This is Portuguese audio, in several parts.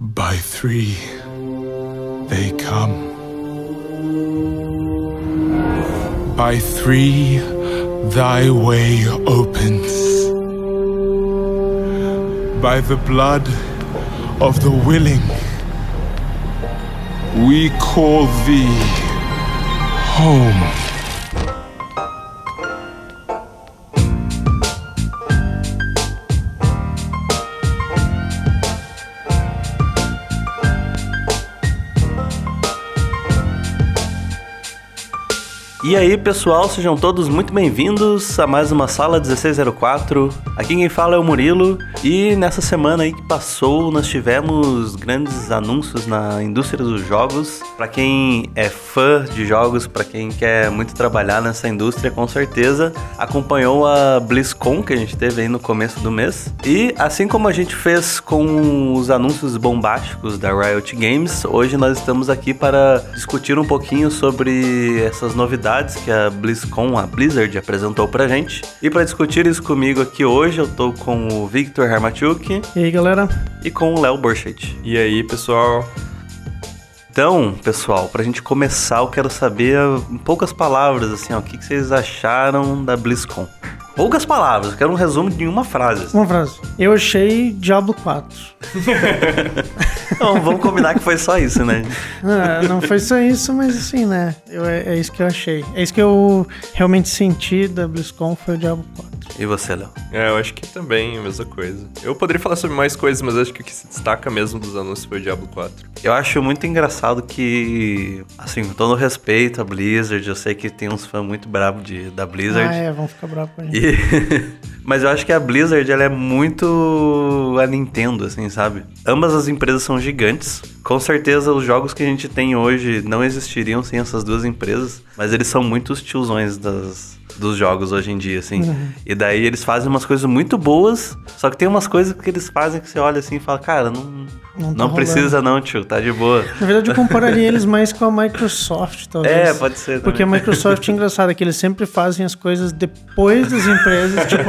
By three, they come. By three, thy way opens. By the blood of the willing, we call thee home. E aí, pessoal, sejam todos muito bem-vindos a mais uma sala 1604. Aqui quem fala é o Murilo e nessa semana aí que passou, nós tivemos grandes anúncios na indústria dos jogos. Para quem é fã de jogos, para quem quer muito trabalhar nessa indústria, com certeza acompanhou a BlizzCon que a gente teve aí no começo do mês. E assim como a gente fez com os anúncios bombásticos da Riot Games, hoje nós estamos aqui para discutir um pouquinho sobre essas novidades que a BlizzCon, a Blizzard, apresentou pra gente. E para discutir isso comigo aqui hoje, eu tô com o Victor Hermachuk E aí, galera? e com o Léo Borchet. E aí, pessoal? Então, pessoal, pra gente começar, eu quero saber em poucas palavras, assim, ó, o que, que vocês acharam da BlizzCon? Poucas palavras, eu quero um resumo de uma frase. assim. Uma frase. Eu achei Diablo 4. Então, vamos combinar que foi só isso, né? Ah, não foi só isso, mas assim, né? Eu, é, é isso que eu achei. É isso que eu realmente senti da BlizzCon foi o Diablo 4. E você, Léo? É, eu acho que também a mesma coisa. Eu poderia falar sobre mais coisas, mas acho que o que se destaca mesmo dos anúncios foi o Diablo 4. Eu acho muito engraçado que, assim, com todo respeito à Blizzard, eu sei que tem uns fãs muito bravos de, da Blizzard. Ah, é, vão ficar bravos com a gente. E- Mas eu acho que a Blizzard ela é muito a Nintendo, assim, sabe? Ambas as empresas são gigantes. Com certeza os jogos que a gente tem hoje não existiriam sem essas duas empresas, mas eles são muito os tiozões das, dos jogos hoje em dia, assim. Uhum. E daí eles fazem umas coisas muito boas, só que tem umas coisas que eles fazem que você olha assim e fala, cara, não, Não não, tá rolando. precisa não, tio, tá de boa. Na verdade, eu compararia eles mais com a Microsoft, talvez. É, pode ser. Porque a também. Microsoft é engraçada, que eles sempre fazem as coisas depois das empresas. tipo,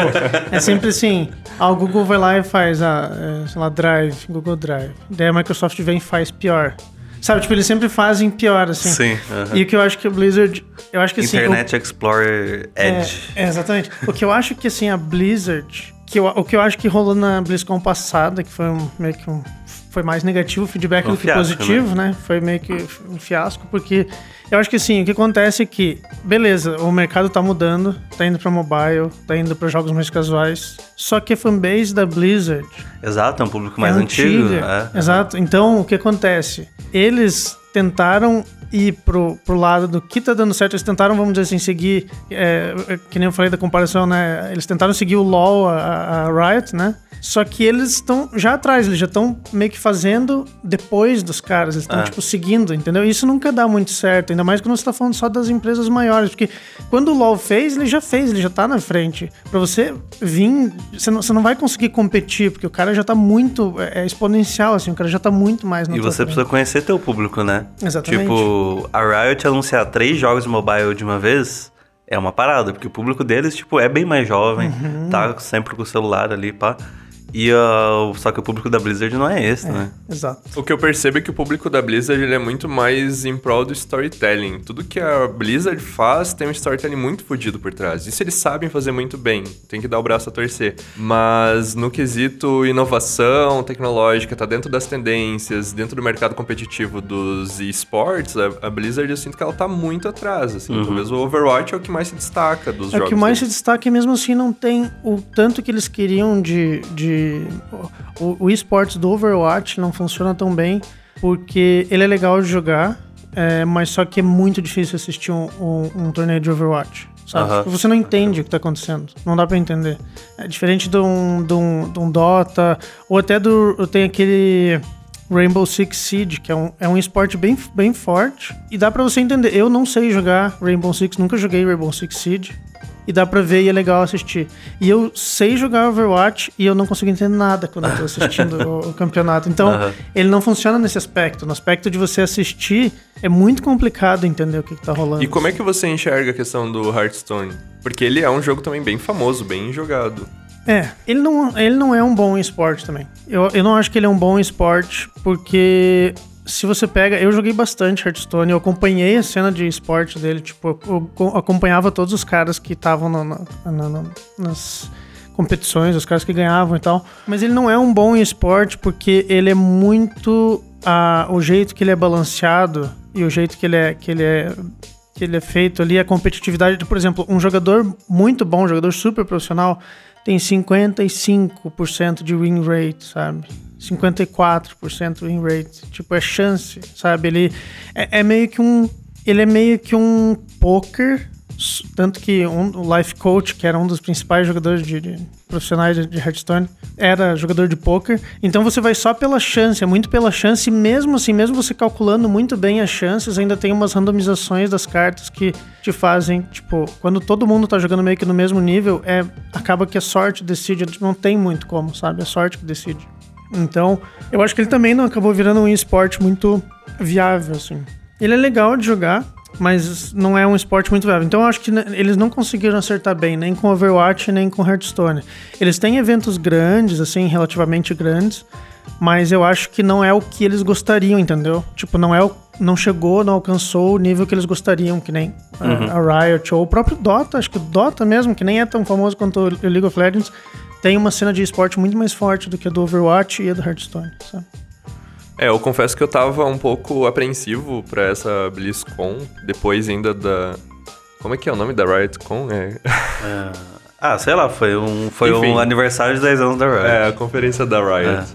é sempre assim: ah, o Google vai lá e faz, ah, é, sei lá, Drive, Google Drive. Daí a Microsoft vem e faz pior. Sabe, tipo, eles sempre fazem pior, assim. Sim. aham. E o que eu acho que a Blizzard. Eu acho que assim. Internet Explorer Edge. É, é, exatamente. o que eu acho que assim, a Blizzard. Que eu- o que eu acho que rolou na BlizzCon passada, que foi um, meio que um. Foi mais negativo o feedback Um do que fiasco, positivo, né? Foi meio que um fiasco, porque eu acho que assim, o que acontece é que, beleza, o mercado tá mudando, tá indo pra mobile, tá indo pra jogos mais casuais. Só que a fanbase da Blizzard Exato, é um público mais é antigo. antiga. É. Exato. Então, o que acontece? Eles tentaram ir pro, pro lado do que tá dando certo. Eles tentaram, vamos dizer assim, seguir. é, é, que nem eu falei da comparação, né? Eles tentaram seguir o LoL, a, a Riot, né? Só que eles estão já atrás, eles já estão meio que fazendo depois dos caras, eles estão, Ah. tipo, seguindo, entendeu? Isso nunca dá muito certo, ainda mais quando você tá falando só das empresas maiores, porque quando o LoL fez, ele já fez, ele já tá na frente. Pra você vir, você não, você não vai conseguir competir, porque o cara já tá muito, é, é exponencial, assim, o cara já tá muito mais na E você frente. precisa conhecer teu público, né? Exatamente. Tipo, a Riot anunciar três jogos mobile de uma vez é uma parada, porque o público deles, tipo, é bem mais jovem, Uhum. tá sempre com o celular ali, pá. E ah, só que o público da Blizzard não é esse, né? Exato. O que eu percebo é que o público da Blizzard ele é muito mais em prol do storytelling. Tudo que a Blizzard faz tem um storytelling muito fodido por trás. Isso eles sabem fazer muito bem. Tem que dar o braço a torcer. Mas no quesito inovação tecnológica, tá dentro das tendências, dentro do mercado competitivo dos esportes, a, a Blizzard eu sinto que ela tá muito atrás. Assim. Talvez o Overwatch é o que mais se destaca dos É jogos. o que mais se deles. destaca e mesmo assim não tem o tanto que eles queriam de. de o, o esportes do Overwatch não funciona tão bem, porque ele é legal de jogar, é, mas só que é muito difícil assistir um, um- um torneio de Overwatch. Sabe? Tipo, Você não entende o que tá acontecendo. Não dá pra entender. É diferente de um, de um, de um Dota, ou até do. Tem aquele. Rainbow Six Siege, que é um, é um esporte bem, bem forte. E dá pra você entender. Eu não sei jogar Rainbow Six, nunca joguei Rainbow Six Siege. E dá pra ver e é legal assistir. E eu sei jogar Overwatch e eu não consigo entender nada quando eu tô assistindo o, o campeonato. Então, ele não funciona nesse aspecto. No aspecto de você assistir, é muito complicado entender o que, que tá rolando. E como é que você enxerga a questão do Hearthstone? Porque ele é um jogo também bem famoso, bem jogado. É, ele não, ele não é um bom esporte também. Eu, eu não acho que ele é um bom esporte porque se você pega. Eu joguei bastante Hearthstone, eu acompanhei a cena de esporte dele, tipo, eu, acompanhava todos os caras que estavam nas competições, os caras que ganhavam e tal. Mas ele não é um bom esporte porque ele é muito. Uh, o jeito que ele é balanceado e o jeito que ele é, que ele é que ele é feito ali, a competitividade. Por exemplo, um jogador muito bom, um jogador super profissional, tem 55% de win rate, sabe? 54% win rate. Tipo, é chance, sabe? Ele é, é, meio que um. Ele é meio que um poker tanto que um, o Life Coach, que era um dos principais jogadores de, de profissionais de, de Hearthstone, era jogador de poker. Então você vai só pela chance, é muito pela chance, e mesmo assim, mesmo você calculando muito bem as chances, ainda tem umas randomizações das cartas que te fazem, tipo, quando todo mundo tá jogando meio que no mesmo nível, é acaba que a sorte decide, não tem muito como, sabe? É a sorte que decide. Então, eu acho que ele também não acabou virando um esporte muito viável, assim. Ele é legal de jogar, mas não é um esporte muito viável. Então eu acho que eles não conseguiram acertar bem, nem com Overwatch, nem com Hearthstone. Eles têm eventos grandes, assim, relativamente grandes, mas eu acho que não é o que eles gostariam, entendeu? Tipo, não é o, não chegou, não alcançou o nível que eles gostariam, que nem uhum. a, a, Riot ou o próprio Dota, acho que o Dota mesmo, que nem é tão famoso quanto o League of Legends, tem uma cena de esporte muito mais forte do que a do Overwatch e a do Hearthstone, sabe? É, eu confesso que eu tava um pouco apreensivo pra essa BlizzCon, depois ainda da... Como é que é o nome da RiotCon? É... é... Ah, sei lá, foi um, foi um aniversário de 10 anos da Riot. É, a conferência da Riot. É.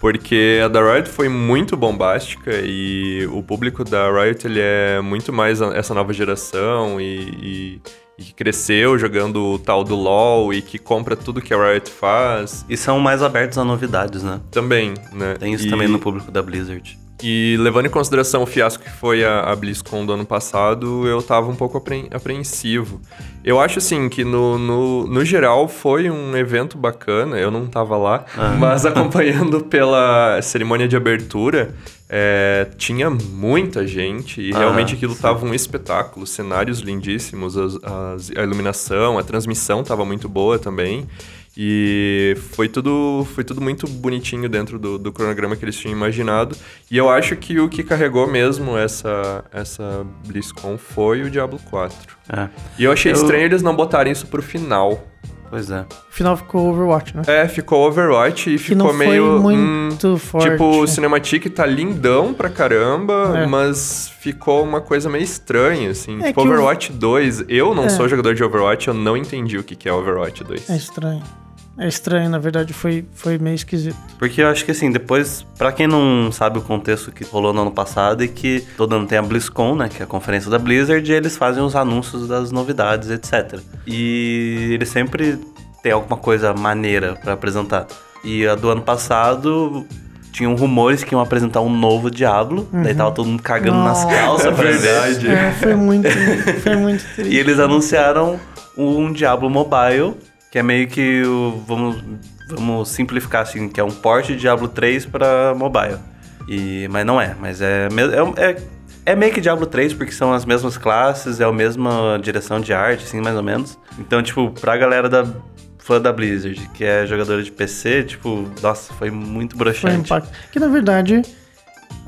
Porque a da Riot foi muito bombástica e o público da Riot ele é muito mais essa nova geração e, e e que cresceu jogando o tal do LoL e que compra tudo que a Riot faz. E são mais abertos a novidades, né? Também, né? Tem isso e... também no público da Blizzard. E levando em consideração o fiasco que foi a, a BlizzCon do ano passado, eu tava um pouco apreensivo. Eu acho, assim, que no, no, no geral foi um evento bacana, eu não tava lá, ah. mas acompanhando pela cerimônia de abertura, é, tinha muita gente e ah, realmente aquilo sim. tava um espetáculo, cenários lindíssimos, as, as, a iluminação, a transmissão tava muito boa também. E foi tudo, foi tudo muito bonitinho dentro do, do, cronograma que eles tinham imaginado. E eu acho que o que carregou mesmo essa, essa BlizzCon foi o Diablo 4. É. E eu achei eu... estranho eles não botarem isso pro final. Pois é. O final ficou Overwatch, né? É, ficou Overwatch e que ficou não meio. Foi muito hum, forte. Tipo, o Cinematic tá lindão pra caramba, é. mas ficou uma coisa meio estranha, assim. É tipo, Overwatch o... 2. Eu não é. sou jogador de Overwatch, eu não entendi o que é Overwatch 2. É estranho. É estranho, na verdade, foi, foi meio esquisito. Porque eu acho que assim, depois, para quem não sabe o contexto que rolou no ano passado e que todo ano tem a BlizzCon, né, que é a conferência da Blizzard, e eles fazem os anúncios das novidades, etc. E eles sempre têm alguma coisa maneira para apresentar. E a do ano passado tinham rumores que iam apresentar um novo Diablo, uhum. daí tava todo mundo cagando nas calças pra ver. É, foi muito, foi muito triste. E eles anunciaram um Diablo Mobile que é meio que o. Vamos, vamos simplificar assim, que é um porte de Diablo 3 para mobile. E, mas não é, mas é, é, é, é meio que Diablo 3, porque são as mesmas classes, é a mesma direção de arte, assim, mais ou menos. Então, tipo, pra galera da fã da Blizzard, que é jogadora de PC, tipo, nossa, foi muito broxante. Foi um impacto. Que na verdade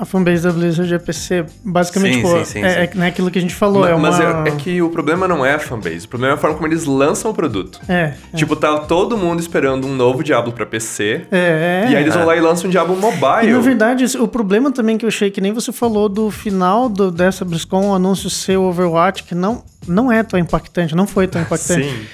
a fanbase da Blizzard é PC, basicamente, sim, tipo, sim, sim, é, é, aquilo que a gente falou. Mas, é, uma... mas é, é, que o problema não é a fanbase, o problema é a forma como eles lançam o produto. É. é. Tipo, tá todo mundo esperando um novo Diablo pra PC. É. E aí eles vão lá e lançam um Diablo Mobile. E na verdade, o problema também que eu achei, que nem você falou do final do, dessa BlizzCon, o anúncio ser Overwatch, que não, não é tão impactante, não foi tão impactante. Sim.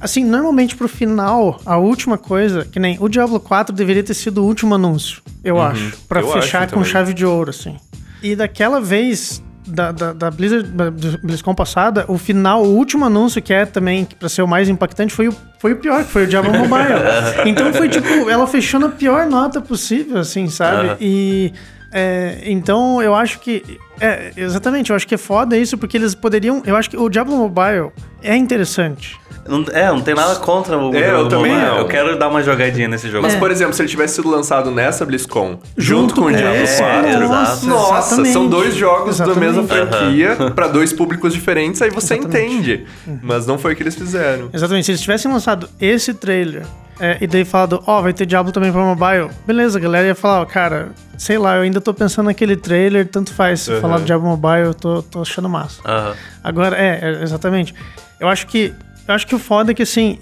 Assim, normalmente pro final, a última coisa, que nem o Diablo 4 deveria ter sido o último anúncio, eu uhum. acho. para fechar com também. chave de ouro, assim. E daquela vez, da, da, da Blizzard, da BlizzCon passada, o final, o último anúncio, que é também para ser o mais impactante, foi o, foi o pior, que foi o Diablo Mobile. então foi tipo, ela fechou na pior nota possível, assim, sabe? Uhum. E. É, então eu acho que. É, exatamente, eu acho que é foda isso, porque eles poderiam. Eu acho que o Diablo Mobile é interessante. Não, é, não tem nada contra o É, eu também não. Eu quero dar uma jogadinha nesse jogo. Mas, é. por exemplo, se ele tivesse sido lançado nessa BlizzCon, junto, junto com o Diablo é, 4, exato. nossa, exatamente. são dois jogos exatamente. da mesma franquia uhum. para dois públicos diferentes, aí você exatamente. entende. Mas não foi o que eles fizeram. Exatamente. Se eles tivessem lançado esse trailer É, e daí fala do, ó, vai ter Diablo também pra mobile. Beleza, a galera ia falar, ó, cara, sei lá, eu ainda tô pensando naquele trailer, tanto faz se Uhum. falar do Diablo Mobile, eu tô, tô achando massa. Aham. Agora, é, é, exatamente. Eu acho que. Eu acho que o foda é que assim,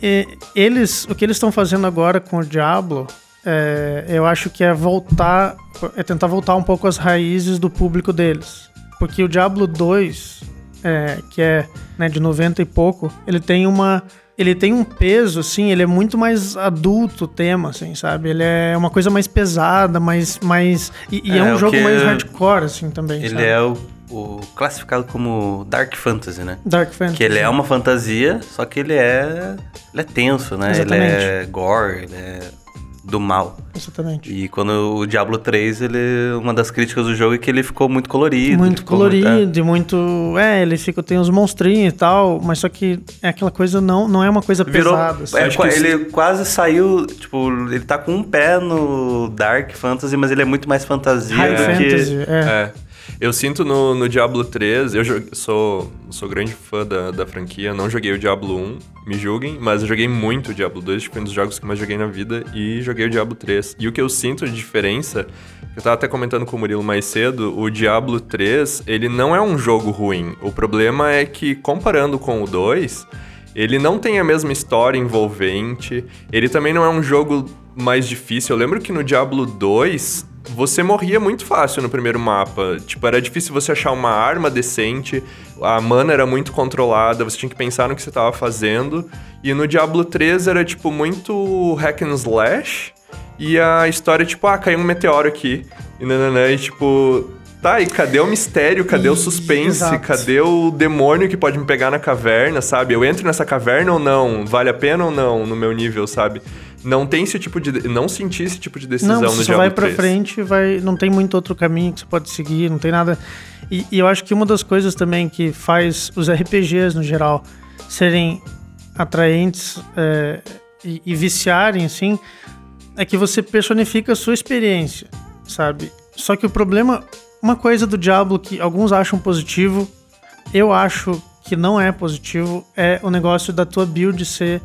eles. O que eles estão fazendo agora com o Diablo, é, eu acho que é voltar. É tentar voltar um pouco às raízes do público deles. Porque o Diablo 2, é, que é né, de 90 e pouco, ele tem uma. Ele tem um peso, assim, ele é muito mais adulto o tema, assim, sabe? Ele é uma coisa mais pesada, mais. mais e, e é, É, um jogo mais hardcore, assim, também. Ele sabe? é o, o classificado como Dark Fantasy, né? Dark Fantasy. Que ele é uma fantasia, só que ele é. Ele é tenso, né? Ele é gore, ele é do mal. Exatamente. E quando o Diablo 3, ele. Uma das críticas do jogo é que ele ficou muito colorido. muito ficou muito- colorido, e muito. É, ele fica, tem os monstrinhos e tal, mas só que é aquela coisa, não, não é uma coisa Virou, pesada. assim. é, Acho que ele quase saiu, tipo, ele tá com um pé no Dark Fantasy, mas ele é muito mais fantasia High do Fantasy, que... é. É. Eu sinto no, no Diablo 3, eu jo- sou, sou grande fã da, da franquia, não joguei o Diablo 1, me julguem, mas eu joguei muito o Diablo 2, foi um dos jogos que mais joguei na vida, e joguei o Diablo 3. E o que eu sinto de diferença, eu tava até comentando com o Murilo mais cedo, o Diablo 3, ele não é um jogo ruim. O problema é que, comparando com o 2, ele não tem a mesma história envolvente, ele também não é um jogo mais difícil. Eu lembro que no Diablo 2, você morria muito fácil no primeiro mapa. Tipo, era difícil você achar uma arma decente, a mana era muito controlada, você tinha que pensar no que você tava fazendo. E no Diablo 3 era, tipo, muito hack and slash. E a história, tipo, ah, caiu um meteoro aqui. E nananã, e tipo. Tá, e cadê o mistério? Cadê o suspense? exato. Cadê o demônio que pode me pegar na caverna, sabe? Eu entro nessa caverna ou não? Vale a pena ou não no meu nível, sabe? Não tem esse tipo de. Não senti esse tipo de decisão Não, no Diablo vai pra 3. frente, vai, não tem muito outro caminho que você pode seguir, não tem nada. E, e eu acho que uma das coisas também que faz os RPGs no geral serem atraentes é, e, e viciarem, assim, é que você personifica a sua experiência, sabe? Só que o problema, uma coisa do Diablo que alguns acham positivo, eu acho que não é positivo, é o negócio da tua build ser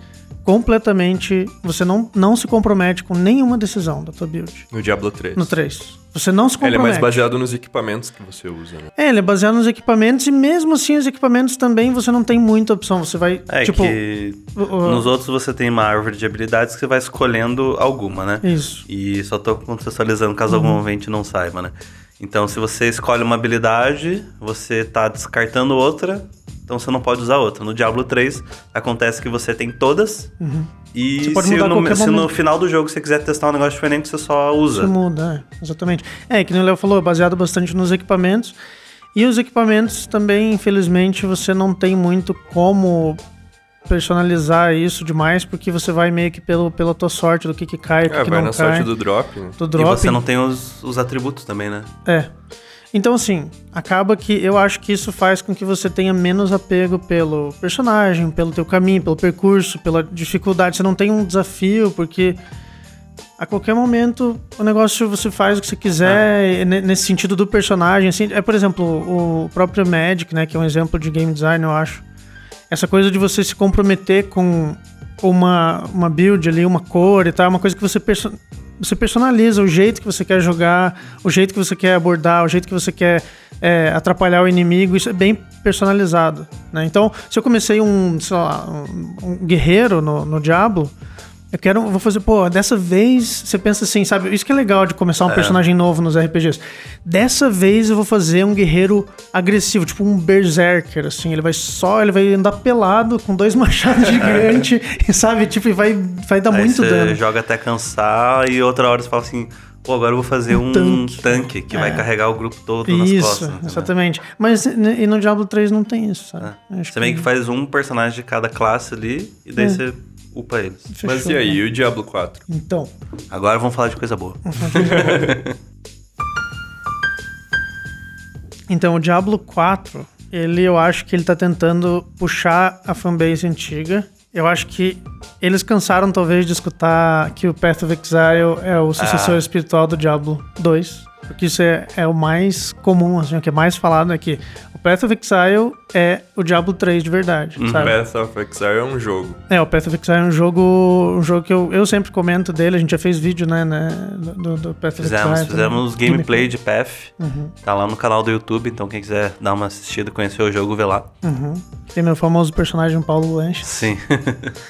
completamente. Você não, não se compromete com nenhuma decisão da tua build. No Diablo 3. No 3. Você não se Ele é compromete. mais baseado nos equipamentos que você usa, né? É, ele é baseado nos equipamentos e mesmo assim os equipamentos também você não tem muita opção. Você vai, É tipo... que o- nos outros você tem uma árvore de habilidades que você vai escolhendo alguma, né? Isso. E só tô contextualizando caso algum ouvinte não saiba, né? Então, se você escolhe uma habilidade, você tá descartando outra, então você não pode usar outra. No Diablo 3, acontece que você tem todas, e Você pode se, no, qualquer se no final do jogo você quiser testar um negócio diferente, você só usa. Isso muda, é, exatamente. É, que nem o Léo falou, é baseado bastante nos equipamentos. E os equipamentos também, infelizmente, você não tem muito como personalizar isso demais, porque você vai meio que pelo, pela tua sorte do que, que cai, o que, É, que vai não na cai. sorte do drop, né? do E drop. você não tem os, os atributos também, né? É. Então, assim, acaba que eu acho que isso faz com que você tenha menos apego pelo personagem, pelo teu caminho, pelo percurso, pela dificuldade. Você não tem um desafio, porque a qualquer momento o negócio você faz o que você quiser, ne- nesse sentido do personagem. Assim, é, por exemplo, o próprio Magic, né, que é um exemplo de game design, eu acho. Essa coisa de você se comprometer com uma, uma build ali, uma cor e tal, é uma coisa que você, você personaliza o jeito que você quer jogar, o jeito que você quer abordar, o jeito que você quer é, atrapalhar o inimigo, isso é bem personalizado, né? Então, se eu comecei um, lá, um, um guerreiro no, no Diablo, eu quero, vou fazer, pô, dessa vez, você pensa assim, sabe? Isso que é legal de começar um personagem novo nos RPGs. Dessa vez eu vou fazer um guerreiro agressivo, tipo um berserker, assim. Ele vai só, ele vai andar pelado com dois machados gigantes, e sabe? Tipo, e vai, vai dar Aí muito você dano. joga até cansar e outra hora você fala assim, pô, agora eu vou fazer um, tanque. tanque. que vai É. carregar o grupo todo nas Isso, costas. entendeu? exatamente. Mas e no Diablo 3 não tem isso, sabe? Acho Você meio que faz um personagem de cada classe ali e daí É. você upa eles. fechou, Mas e aí, né? e o Diablo 4? Então, Agora vamos falar de coisa boa. Então, o Diablo 4, ele eu acho que ele tá tentando puxar a fanbase antiga. Eu acho que eles cansaram talvez de escutar que o Path of Exile é o sucessor Ah. espiritual do Diablo 2. Porque isso é, é o mais comum, assim, o que é mais falado é que o Path of Exile é o Diablo 3 de verdade, Uhum. sabe? Path of Exile é um jogo. É, o Path of Exile é um jogo, um jogo que eu, eu sempre comento dele, a gente já fez vídeo, né, né do, do Path of Fizemos, Exile. fizemos também. gameplay de Path. Uhum. Tá lá no canal do YouTube, então quem quiser dar uma assistida, conhecer o jogo, vê lá. Uhum. Tem meu famoso personagem Paulo Lanche. Sim.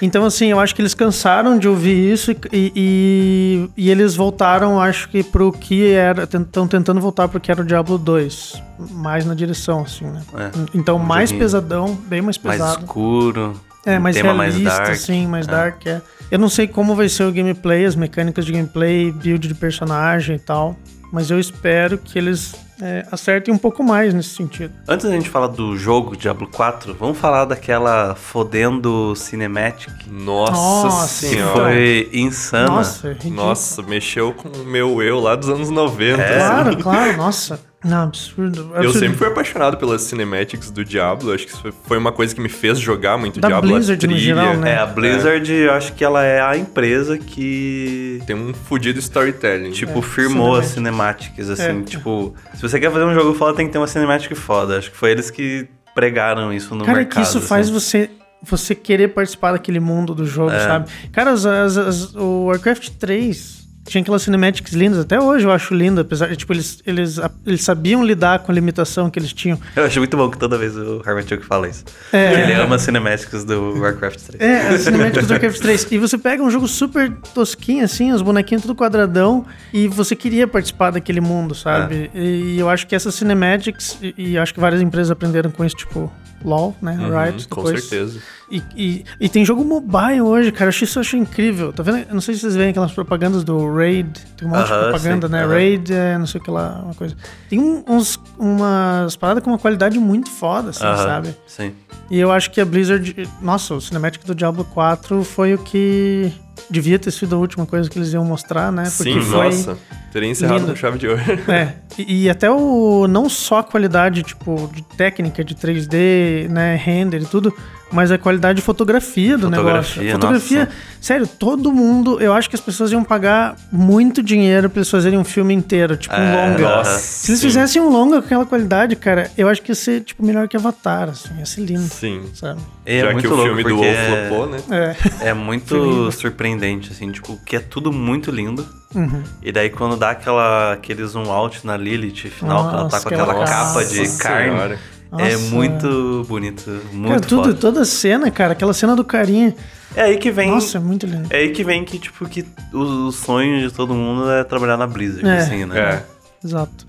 Então, assim, eu acho que eles cansaram de ouvir isso e, e, e eles voltaram, acho que, pro que era. Estão tentando voltar pro que era o Diablo 2. Mais na direção, assim, né? É. Então, mais joguinho pesadão, bem mais mais pesado. escuro. é, um mais tema realista, mais dark. assim, mais É. dark, é. Eu não sei como vai ser o gameplay, as mecânicas de gameplay, build de personagem e tal. Mas eu espero que eles é, acertem um pouco mais nesse sentido. Antes da gente falar do jogo Diablo 4, vamos falar daquela fodendo cinematic Nossa, Nossa, senhora. foi insana. Nossa, é. Nossa, mexeu com o meu eu lá dos anos 90. É. Claro, claro, nossa. Não, absurdo. Eu absurdo. sempre fui apaixonado pelas cinematics do Diablo. Acho que isso foi uma coisa que me fez jogar muito Da Diablo. a Blizzard no trilha. geral, né? É, a Blizzard, eu acho que ela é a empresa que Tem um fudido storytelling. Tipo, É, firmou as cinemática. cinemáticas, assim, É. tipo, se você quer fazer um jogo foda, tem que ter uma cinemática foda. Acho que foi eles que pregaram isso no Cara, mercado. que isso faz assim. você você querer participar daquele mundo do jogo, É. sabe? Cara, as- as- as- o Warcraft 3 tinha aquelas cinematics lindas, até hoje eu acho lindo, apesar de, tipo, eles, eles, eles sabiam lidar com a limitação que eles tinham. Eu acho muito bom que toda vez o Harvard fala isso. É. Ele ama as cinemáticas do Warcraft 3. É, as cinemáticas do Warcraft 3. E você pega um jogo super tosquinho, assim, os bonequinhos tudo quadradão, e você queria participar daquele mundo, sabe? É. E eu acho que essas cinematics, e, e acho que várias empresas aprenderam com isso, tipo, LOL, né? Uhum, Riot, com depois. certeza. E, e, e tem jogo mobile hoje, cara. Eu acho isso eu acho incrível. Tá vendo? Eu não sei se vocês veem aquelas propagandas do Raid. Tem um monte de Aham, propaganda, sim, né? aham. Raid, é, não sei o que lá, uma coisa. Tem uns, umas paradas com uma qualidade muito foda, assim, Aham, sabe? Sim. E eu acho que a Blizzard. Nossa, o Cinematic do Diablo 4 foi o que. Devia ter sido a última coisa que eles iam mostrar, né? Porque Sim, foi. nossa. Teria encerrado lindo. com chave de ouro. É, e, e até o. Não só a qualidade, tipo, de técnica de 3D, né, render e tudo, mas a qualidade de fotografia do Fotografia, negócio. Fotografia, nossa. sério, todo mundo. Eu acho que as pessoas iam pagar muito dinheiro pra eles fazerem um filme inteiro, tipo um É, longa. nossa, Se eles sim. fizessem um longa com aquela qualidade, cara, eu acho que ia ser, tipo, melhor que Avatar, assim, ia ser lindo, Sim. sabe? É Já muito que o louco filme do porque WoW flopou, né? É. é muito surpreendente, assim, tipo, que é tudo muito lindo. Uhum. E daí quando dá aquela, aquele zoom out na Lilith final, que ela tá Nossa, com aquela aquela capa de Nossa carne, Senhora. É Nossa. muito bonito, muito Cara, tudo, foda. toda a cena, cara, aquela cena do carinha. É aí que vem... Nossa, é muito lindo. É aí que vem que, tipo, que o, o sonho de todo mundo é trabalhar na Blizzard, É. assim, né? É. Exato.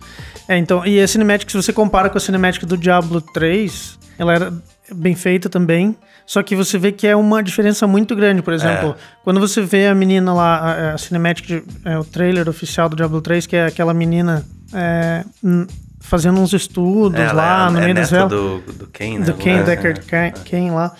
É, então, e a cinemática, se você compara com a cinemática do Diablo 3, ela era bem feita também, só que você vê que é uma diferença muito grande. Por exemplo, quando você vê a menina lá, a, a cinemática, de- é, o trailer oficial do Diablo 3, que é aquela menina é, fazendo uns estudos Ela lá é, no é meio das velas. do, do Ken, né? Do Ken É, Deckard é. Ken- lá.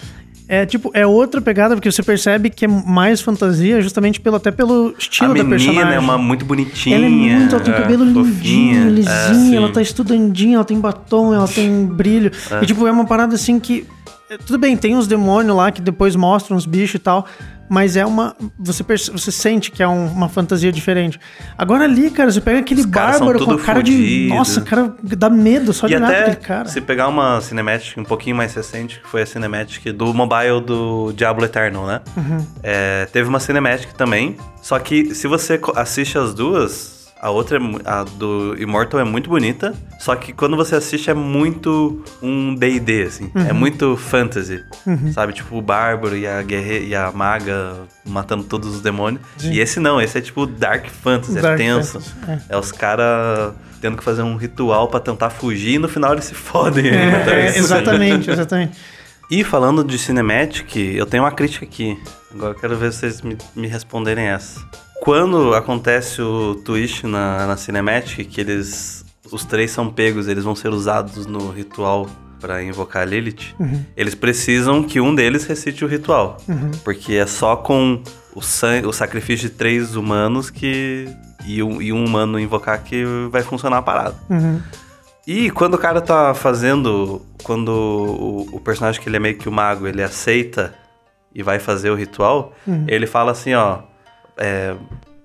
É tipo, é outra pegada, porque você percebe que é mais fantasia, justamente pelo, até pelo A estilo da menina personagem. é uma muito bonitinha. Ela é muito, ela tem é, cabelo lindinho, é, lisinho, ela tá estudandinha, ela tem batom, ela tem brilho. E tipo, é uma parada assim que. é, Tudo bem, tem uns demônios lá que depois mostram os bichos e tal. Mas é uma. Você, você sente que é um- uma fantasia diferente. Agora ali, cara, você pega aquele bárbaro com a cara de. fudido. Nossa, cara, dá medo só de E olhar até, cara. se pegar uma cinematic um pouquinho mais recente, que foi a cinematic do mobile do Diablo Eternal, né? Uhum. É, teve uma cinematic também, só que se você assiste as duas, a outra, é a do Immortal é muito bonita, só que quando você assiste é muito um D&D, assim. Uhum. É muito fantasy, sabe? Tipo o Bárbaro e a, guerre e a Maga matando todos os demônios. Sim. E esse não, esse é tipo Dark Fantasy, Dark é tenso. Fantasy, É, os caras tendo que fazer um ritual pra tentar fugir e no final eles se fodem. É, Então, é, exatamente, exatamente. E falando de Cinematic, eu tenho uma crítica aqui. Agora eu quero ver se vocês me, me responderem essa. Quando acontece o twist na, na Cinematic, que eles. Os três são pegos, eles vão ser usados no ritual pra invocar a Lilith. Eles precisam que um deles recite o ritual. Porque é só com o, san- o sacrifício de três humanos que. E um, e um humano invocar que vai funcionar a parada. Uhum. E quando o cara tá fazendo. Quando o, o personagem que ele é meio que o mago, ele aceita e vai fazer o ritual, ele fala assim, ó. É,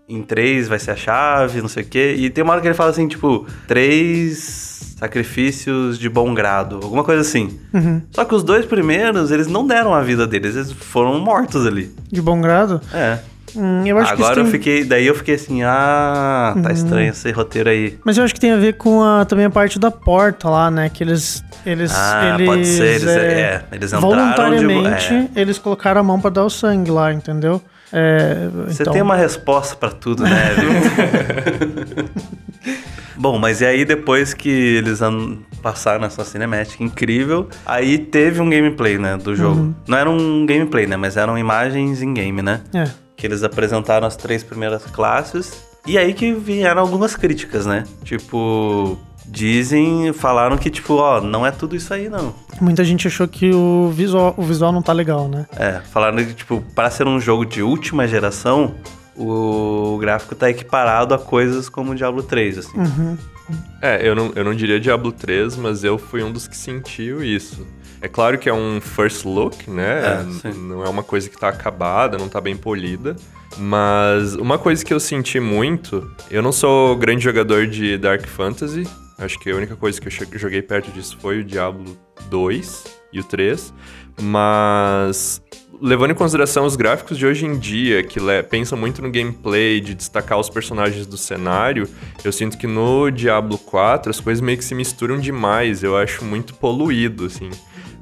em três vai ser a chave, não sei o quê. E tem uma hora que ele fala assim, tipo, três sacrifícios de bom grado, alguma coisa assim. Uhum. Só que os dois primeiros, eles não deram a vida deles, eles foram mortos ali. De bom grado? É. Hum, eu acho que Agora isso eu tem... fiquei. Daí eu fiquei assim, ah, tá estranho esse roteiro aí. Mas eu acho que tem a ver com a, também a parte da porta lá, né? Que eles. Eles, Ah, eles, pode ser, eles- é, eles entraram de- Voluntariamente, é. eles colocaram a mão pra dar o sangue lá, entendeu? É, Você então, tem uma resposta pra tudo, né? Bom, mas e aí depois que eles passaram nessa cinemática incrível, aí teve um gameplay, né, do jogo. Uhum. Não era um gameplay, né, mas eram imagens em game, né? É. Que eles apresentaram as três primeiras classes. E aí que vieram algumas críticas, né? Tipo, dizem, falaram que tipo, ó, não é tudo isso aí não. Muita gente achou que o visual, o visual não tá legal, né? É, falaram que, tipo, para ser um jogo de última geração, o gráfico tá equiparado a coisas como o Diablo 3, assim. Uhum. É, eu não, eu não diria Diablo 3, mas eu fui um dos que sentiu isso. É claro que é um first look, né? É, não é uma coisa que tá acabada, não tá bem polida. Mas uma coisa que eu senti muito, eu não sou grande jogador de Dark Fantasy. Acho que a única coisa que eu joguei perto disso foi o Diablo 2 e o 3. Mas levando em consideração os gráficos de hoje em dia, que pensam muito no gameplay, de destacar os personagens do cenário, eu sinto que no Diablo 4 as coisas meio que se misturam demais. Eu acho muito poluído, assim.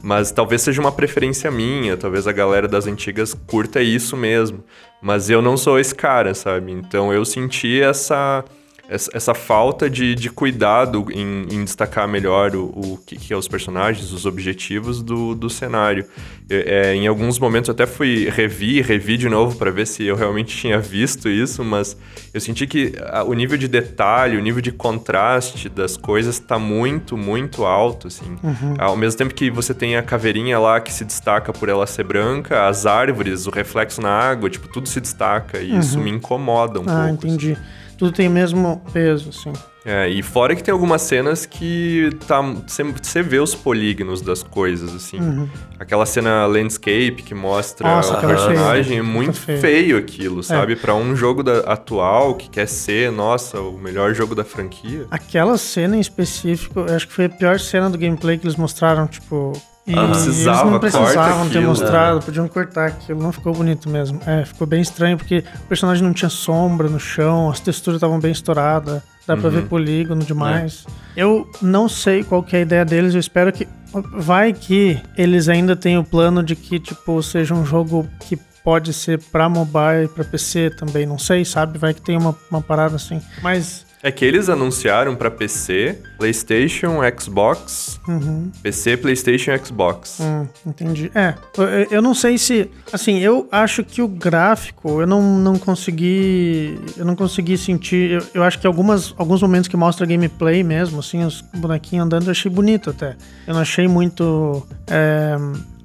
Mas talvez seja uma preferência minha, talvez a galera das antigas curta isso mesmo. Mas eu não sou esse cara, sabe? Então eu senti essa, essa, falta de, de cuidado em, em destacar melhor o, o que, que é os personagens, os objetivos do, do cenário. É, é, em alguns momentos eu até fui revi, revi de novo para ver se eu realmente tinha visto isso, mas eu senti que ah, o nível de detalhe, o nível de contraste das coisas tá muito, muito alto, assim. Ao mesmo tempo que você tem a caveirinha lá que se destaca por ela ser branca, as árvores, o reflexo na água, tipo, tudo se destaca e isso me incomoda um ah, pouco. assim. entendi. Tudo tem o mesmo peso, assim. É, e fora que tem algumas cenas que tá você vê os polígonos das coisas, assim. Aquela cena landscape que mostra Uhum. Nossa, o aquela personagem, é muito feio. feio aquilo, sabe? Pra um jogo da- atual que quer ser, nossa, o melhor jogo da franquia. Aquela cena em específico, eu acho que foi a pior cena do gameplay que eles mostraram, tipo. E eles precisava, não precisavam corta ter aquilo. mostrado, podiam cortar aquilo, não ficou bonito mesmo. É, ficou bem estranho porque o personagem não tinha sombra no chão, as texturas estavam bem estouradas, dá pra Uhum. ver polígono É. demais. Eu não sei qual que é a ideia deles, eu espero que. Vai que eles ainda têm o plano de que, tipo, seja um jogo que pode ser pra mobile e pra PC também, não sei, sabe? Vai que tem uma, uma parada assim. Mas. É que eles anunciaram pra PC, PlayStation, Xbox, Uhum. PC, PlayStation Xbox. Hum, entendi. É, eu, eu não sei se. Assim, eu acho que o gráfico, eu não, não consegui. Eu não consegui sentir. Eu, eu acho que algumas, alguns momentos que mostra gameplay mesmo, assim, os bonequinhos andando, eu achei bonito até. Eu não achei muito. é,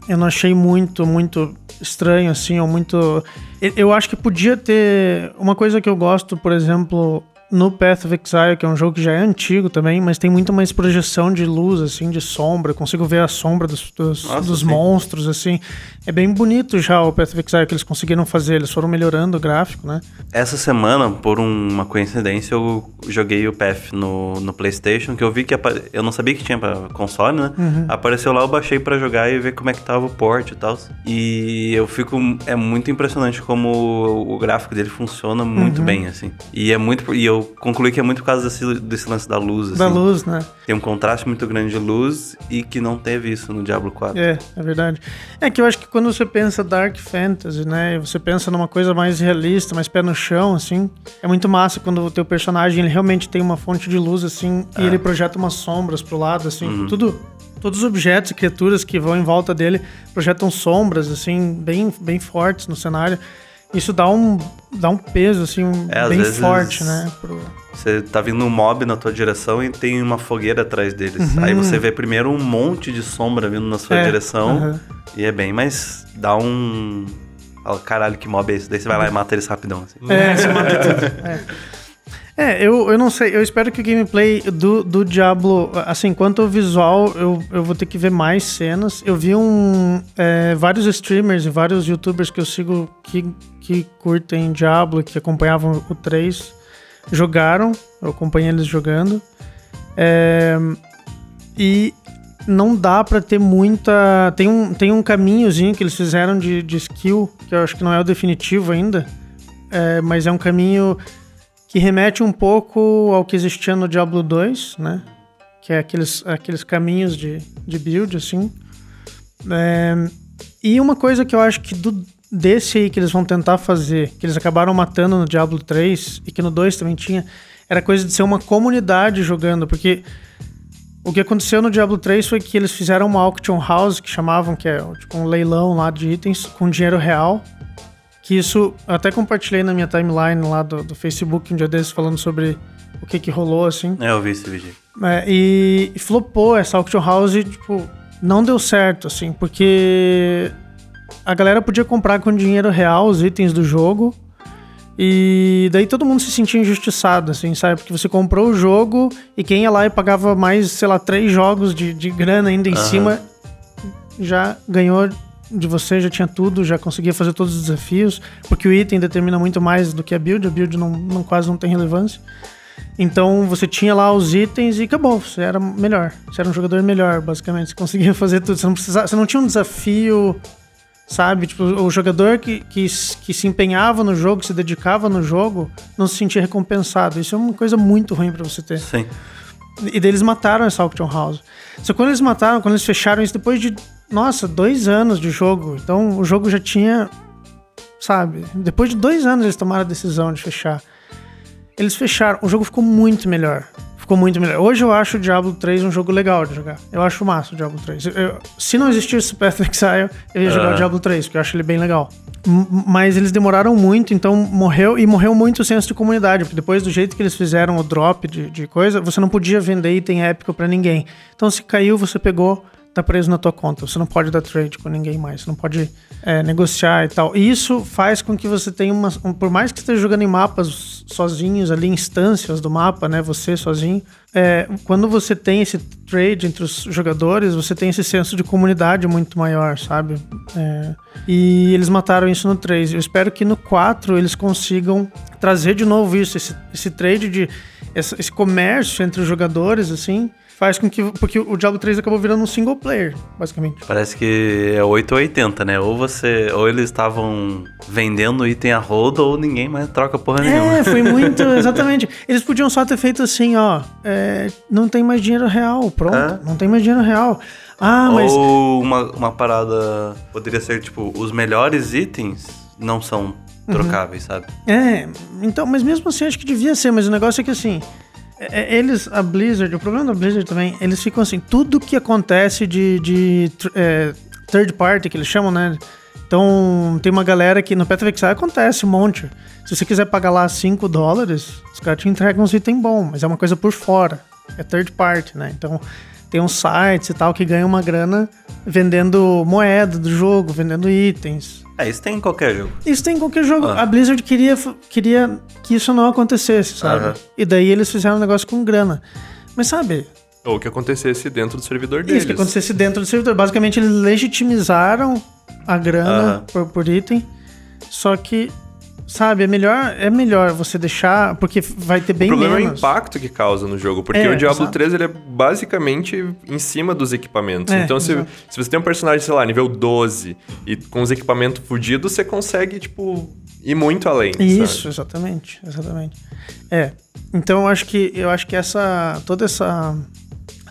eu não achei muito, muito estranho, assim, ou muito. Eu acho que podia ter. Uma coisa que eu gosto, por exemplo. No Path of Exile, que é um jogo que já é antigo também, mas tem muito mais projeção de luz, assim, de sombra. Eu consigo ver a sombra dos, dos, Nossa, dos monstros, assim. É bem bonito já o Path of Exile que eles conseguiram fazer. Eles foram melhorando o gráfico, né? Essa semana, por um- uma coincidência, eu joguei o Path no, no PlayStation, que eu vi que apa- eu não sabia que tinha pra console, né? Uhum. Apareceu lá, eu baixei pra jogar e ver como é que tava o port e tal. E eu fico é muito impressionante como o, gráfico dele funciona Uhum. muito bem, assim. E é muito e eu concluí que é muito por causa desse, desse lance da luz, assim. Da luz, né? Tem um contraste muito grande de luz e que não teve isso no Diablo 4. É, é verdade. É que eu acho que quando você pensa Dark Fantasy, né, você pensa numa coisa mais realista, mais pé no chão, assim, é muito massa quando o teu personagem ele realmente tem uma fonte de luz, assim, e ele projeta umas sombras pro lado, assim, tudo. Todos os objetos e criaturas que vão em volta dele projetam sombras, assim, bem, bem fortes no cenário. Isso dá um, dá um peso, assim, um- É, bem forte, né? pro- Você tá vindo um mob na tua direção e tem uma fogueira atrás deles. Aí você vê primeiro um monte de sombra vindo na sua Uhum. É, direção. aham. E é bem, mas dá um. Fala, caralho, que mob é esse? Daí você vai lá e mata eles rapidão. Assim. É, você mata tudo. É. É, eu, eu não sei, eu espero que o gameplay do, do Diablo, assim, quanto ao visual, eu, eu vou ter que ver mais cenas. Eu vi um, é, vários streamers e vários youtubers que eu sigo que, que curtem Diablo, que acompanhavam o 3, jogaram, eu acompanhei eles jogando. É, e não dá para ter muita. Tem um, tem um caminhozinho que eles fizeram de, de skill, que eu acho que não é o definitivo ainda, é, mas é um caminho que remete um pouco ao que existia no Diablo 2, né? Que é aqueles, aqueles caminhos de, de build, assim. É, e uma coisa que eu acho que do, desse aí que eles vão tentar fazer, que eles acabaram matando no Diablo 3 e que no 2 também tinha, era coisa de ser uma comunidade jogando, porque o que aconteceu no Diablo 3 foi que eles fizeram uma auction house que chamavam, que é tipo um leilão lá de itens com dinheiro real. Que isso eu até compartilhei na minha timeline lá do, do Facebook um dia desses falando sobre o que que rolou, assim. É, eu vi esse vídeo. É, e, e flopou essa auction house tipo, não deu certo, assim, porque a galera podia comprar com dinheiro real os itens do jogo e daí todo mundo se sentia injustiçado, assim, sabe? Porque você comprou o jogo e quem ia lá e pagava mais, sei lá, três jogos de, de grana ainda em uhum. cima já ganhou de você, já tinha tudo, já conseguia fazer todos os desafios, porque o item determina muito mais do que a build, a build não, não quase não tem relevância. Então você tinha lá os itens e acabou, você era melhor, você era um jogador melhor, basicamente, você conseguia fazer tudo, você não precisava, você não tinha um desafio sabe? Tipo, o jogador que, que, que se empenhava no jogo, se dedicava no jogo, não se sentia recompensado. Isso é uma coisa muito ruim para você ter. Sim. E deles mataram essa Auction House. Só quando eles mataram, quando eles fecharam isso depois de, nossa, dois anos de jogo. Então o jogo já tinha, sabe? Depois de dois anos eles tomaram a decisão de fechar. Eles fecharam, o jogo ficou muito melhor ficou muito melhor. Hoje eu acho o Diablo 3 um jogo legal de jogar. Eu acho massa o Diablo 3. Eu, se não existisse Path of Exile, eu ia jogar o Diablo 3, porque eu acho ele bem legal. M mas eles demoraram muito, então morreu, e morreu muito o senso de comunidade, porque depois do jeito que eles fizeram o drop de, de coisa, você não podia vender item épico para ninguém. Então se caiu, você pegou tá preso na tua conta. Você não pode dar trade com ninguém mais. Você não pode é, negociar e tal. E isso faz com que você tenha uma. Um, por mais que esteja jogando em mapas sozinhos, ali, instâncias do mapa, né? Você sozinho. É, quando você tem esse trade entre os jogadores, você tem esse senso de comunidade muito maior, sabe? É, e eles mataram isso no 3. Eu espero que no 4 eles consigam trazer de novo isso, esse, esse trade de. Esse, esse comércio entre os jogadores, assim faz com que. Porque o Diablo 3 acabou virando um single player, basicamente. Parece que é 8 ou 80, né? Ou você. Ou eles estavam vendendo item a rodo, ou ninguém mais troca porra é, nenhuma. É, foi muito. Exatamente. Eles podiam só ter feito assim, ó. É, não tem mais dinheiro real, pronto. É? Não tem mais dinheiro real. Ah, mas. Ou uma, uma parada. Poderia ser, tipo, os melhores itens não são uhum. trocáveis, uhum. sabe? É, então, mas mesmo assim acho que devia ser, mas o negócio é que assim. É, é, eles, a Blizzard, o problema da Blizzard também, eles ficam assim, tudo que acontece de, de é, third party, que eles chamam, né? Então, tem uma galera que no PetroVixI acontece um monte. Se você quiser pagar lá 5 dólares, os caras te entregam uns itens bons, mas é uma coisa por fora. É third party, né? Então, tem uns sites e tal que ganham uma grana vendendo moeda do jogo, vendendo itens. É, isso tem em qualquer jogo. Isso tem em qualquer jogo. Ah. A Blizzard queria, queria que isso não acontecesse, sabe? E daí eles fizeram um negócio com grana. Mas sabe, ou que acontecesse dentro do servidor deles. Isso, que acontecesse dentro do servidor. Basicamente, eles legitimizaram a grana por, por, item. Só que Sabe, é melhor, é melhor você deixar, porque vai ter bem menos. O problema menos. é o impacto que causa no jogo, porque é, o Diablo exato. 3 ele é basicamente em cima dos equipamentos. É, então, se, se você tem um personagem, sei lá, nível 12 e com os equipamentos fodidos, você consegue, tipo, ir muito além. Isso, sabe? exatamente, exatamente. É. Então eu acho que eu acho que essa toda essa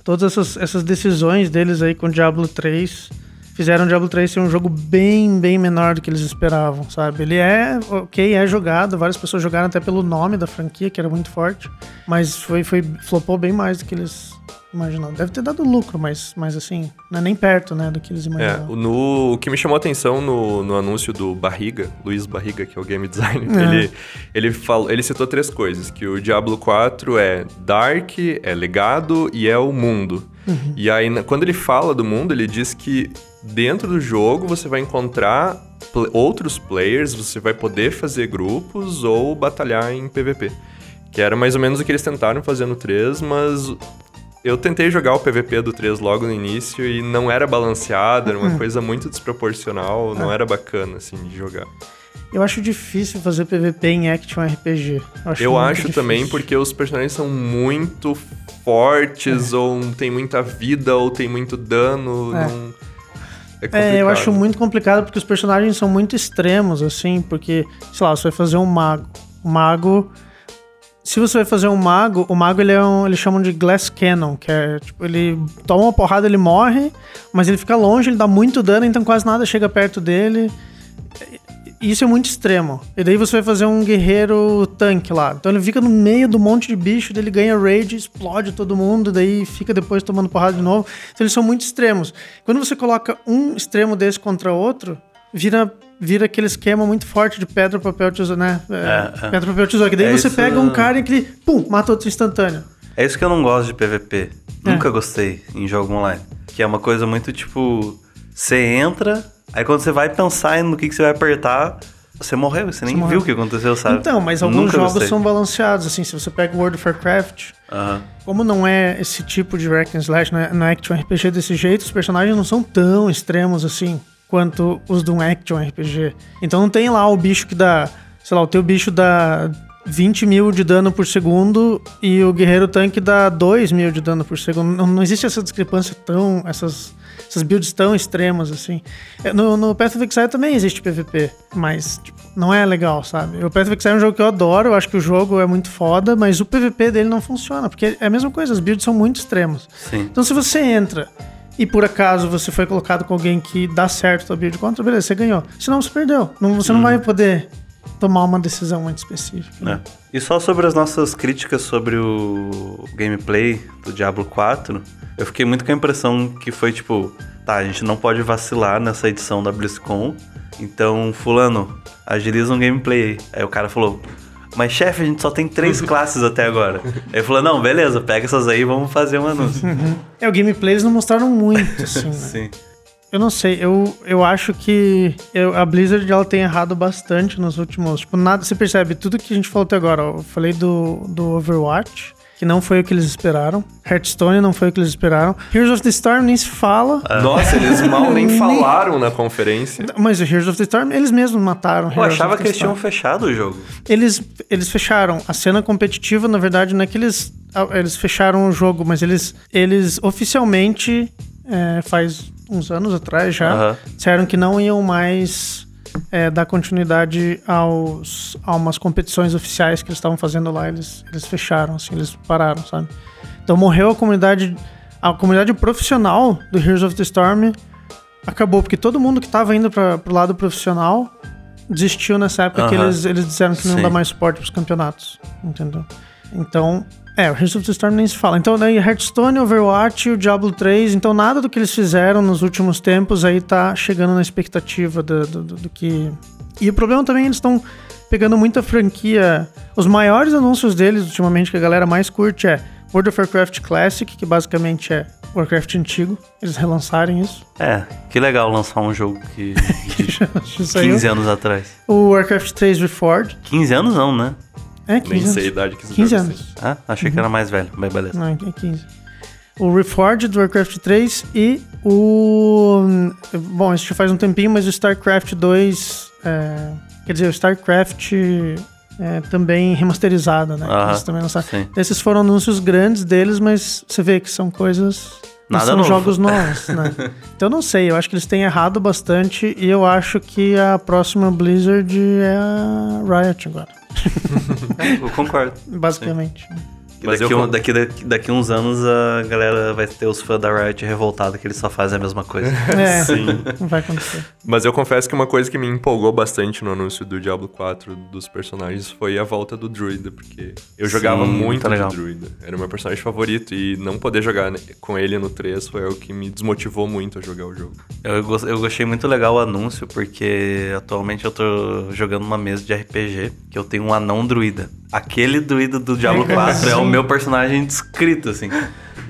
todas essas, essas decisões deles aí com o Diablo 3 fizeram o Diablo 3 ser um jogo bem, bem menor do que eles esperavam, sabe? Ele é, ok, é jogado, várias pessoas jogaram até pelo nome da franquia, que era muito forte, mas foi, foi flopou bem mais do que eles imaginavam. Deve ter dado lucro, mas, mas assim, não é nem perto, né, do que eles imaginavam. É, no, o que me chamou a atenção no, no anúncio do Barriga, Luiz Barriga, que é o game designer, é. ele, ele, falou, ele citou três coisas, que o Diablo 4 é dark, é legado e é o mundo. Uhum. E aí, quando ele fala do mundo, ele diz que dentro do jogo você vai encontrar pl outros players, você vai poder fazer grupos ou batalhar em PVP. Que era mais ou menos o que eles tentaram fazer no 3, mas eu tentei jogar o PVP do 3 logo no início e não era balanceado, era uma Uhum. coisa muito desproporcional, É. não era bacana, assim, de jogar. Eu acho difícil fazer PVP em Action RPG. Eu acho, eu acho também porque os personagens são muito fortes, É. ou tem muita vida, ou tem muito dano. É. Não... É, É, eu acho muito complicado porque os personagens são muito extremos, assim, porque, sei lá, você vai fazer um mago. O mago. Se você vai fazer um mago, o mago ele é um. Eles chamam de Glass Cannon, que é tipo, ele toma uma porrada, ele morre, mas ele fica longe, ele dá muito dano, então quase nada chega perto dele. Isso é muito extremo. E daí você vai fazer um guerreiro tanque lá. Então ele fica no meio do monte de bicho, daí ele ganha rage, explode todo mundo, daí fica depois tomando porrada de novo. Então eles são muito extremos. Quando você coloca um extremo desse contra outro, vira, vira aquele esquema muito forte de pedra, papel, tesoura, né? É, É, é. Pedra, papel, tesoura. Que daí É você isso- pega um cara e que ele, pum, mata outro instantâneo. É isso que eu não gosto de PVP. É. Nunca gostei em jogo online. Que é uma coisa muito tipo. Você entra, aí quando você vai pensar no que, que você vai apertar, você morreu. Você nem morreu. viu o que aconteceu, sabe? Então, mas alguns Nunca jogos gostei. são balanceados, assim, se você pega o World of Warcraft, Aham. Como não é esse tipo de Hack and Slash, não é, não é Action RPG desse jeito, os personagens não são tão extremos assim quanto os de um Action RPG. Então não tem lá o bicho que dá, sei lá, o teu bicho dá 20 mil de dano por segundo e o guerreiro tanque dá 2 mil de dano por segundo. Não, não existe essa discrepância tão. essas. Essas builds tão extremas, assim. É, No, no Path of Exile também existe PVP, mas tipo, não é legal, sabe? O Path of Exile é um jogo que eu adoro, eu acho que o jogo é muito foda, mas o PVP dele não funciona, porque é a mesma coisa, as builds são muito extremas. Sim. Então se você entra e por acaso você foi colocado com alguém que dá certo a build contra, beleza, você ganhou. Senão você perdeu. Não, você não vai poder tomar uma decisão muito específica. né? É. E só sobre as nossas críticas sobre o gameplay do Diablo 4, eu fiquei muito com a impressão que foi tipo, tá, a gente não pode vacilar nessa edição da BlizzCon, então, fulano, agiliza um gameplay aí. Aí o cara falou, mas chefe, a gente só tem três classes até agora. Aí ele falou, não, beleza, pega essas aí e vamos fazer um anúncio. É, o gameplay eles não mostraram muito, assim, né? Sim. Eu não sei, eu, eu acho que eu- a Blizzard ela tem errado bastante nos últimos. Tipo, nada, você percebe, tudo que a gente falou até agora. ó, Eu falei do, do Overwatch, que não foi o que eles esperaram. Hearthstone não foi o que eles esperaram. Heroes of the Storm nem se fala. Nossa, eles mal nem falaram na conferência. Mas o Heroes of the Storm, eles mesmos mataram. Eu achava que eles tinham fechado o jogo. Eles, eles fecharam. A cena competitiva, na verdade, não é que eles, ah, eles fecharam o jogo, mas eles, eles oficialmente, é, faz uns anos atrás já, Aham. disseram que não iam mais é, dar continuidade aos, a umas competições oficiais que eles estavam fazendo lá. Eles, eles fecharam, assim, eles pararam, sabe? Então morreu a comunidade, a comunidade profissional do Heroes of the Storm acabou, porque todo mundo que tava indo para pro lado profissional desistiu nessa época que Aham. eles, eles disseram que não Sim. dá mais suporte pros campeonatos, entendeu? Então, é, o Heroes of the Storm nem se fala. Então, daí Hearthstone, Overwatch e o Diablo 3, então nada do que eles fizeram nos últimos tempos aí tá chegando na expectativa do, do, do- que... E o problema também, eles estão pegando muita franquia... Os maiores anúncios deles, ultimamente, que a galera mais curte é World of Warcraft Classic, que basicamente é Warcraft antigo. Eles relançarem isso. É, que legal lançar um jogo que de saiu. 15 anos atrás. O Warcraft 3 Reforged. 15 anos não, né? É, 15 Nem anos. sei a idade que esses 15 jogos anos. Ah, achei que era mais velho, mas beleza. Não, é 15. O Reforged do Warcraft 3 e o. Bom, isso já faz um tempinho, mas o StarCraft 2. é, quer dizer, o StarCraft é, também remasterizado, né? Eles também lançaram. sim. Esses foram anúncios grandes deles, mas você vê que são coisas. Não Nada são novo. jogos novos, né? então não sei, eu acho que eles têm errado bastante e eu acho que a próxima Blizzard é a Riot agora, Eu concordo. basicamente. Mas daqui, eu um- daqui, daqui, daqui uns anos a galera vai ter os fãs da Riot revoltados que eles só fazem a mesma coisa. É, Sim. não vai acontecer. Mas eu confesso que uma coisa que me empolgou bastante no anúncio do Diablo 4 dos personagens foi a volta do Druida, porque eu jogava Sim, muito tá legal. de Druida. Era o meu personagem favorito e não poder jogar com ele no 3 foi o que me desmotivou muito a jogar o jogo. Eu, eu gostei muito legal o anúncio, porque atualmente eu tô jogando uma mesa de RPG que eu tenho um anão druida. Aquele druida do Diablo 4 é o meu personagem descrito, assim.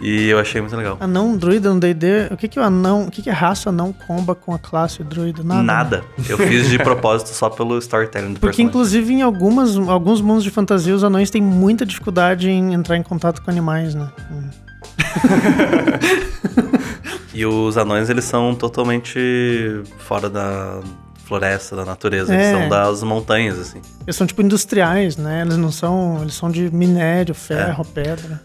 E eu achei muito legal. Anão, druida no D&D, o que que o anão, o que que a raça anão comba com a classe druida? Nada. né? Nada. Eu fiz de propósito só pelo storytelling do Porque personagem. inclusive em algumas, alguns mundos de fantasia os anões têm muita dificuldade em entrar em contato com animais, né? E os anões, eles são totalmente fora da floresta, da natureza. Eles É. são das montanhas, assim. Eles são tipo industriais, né? Eles não são, eles são de minério, ferro, pedra.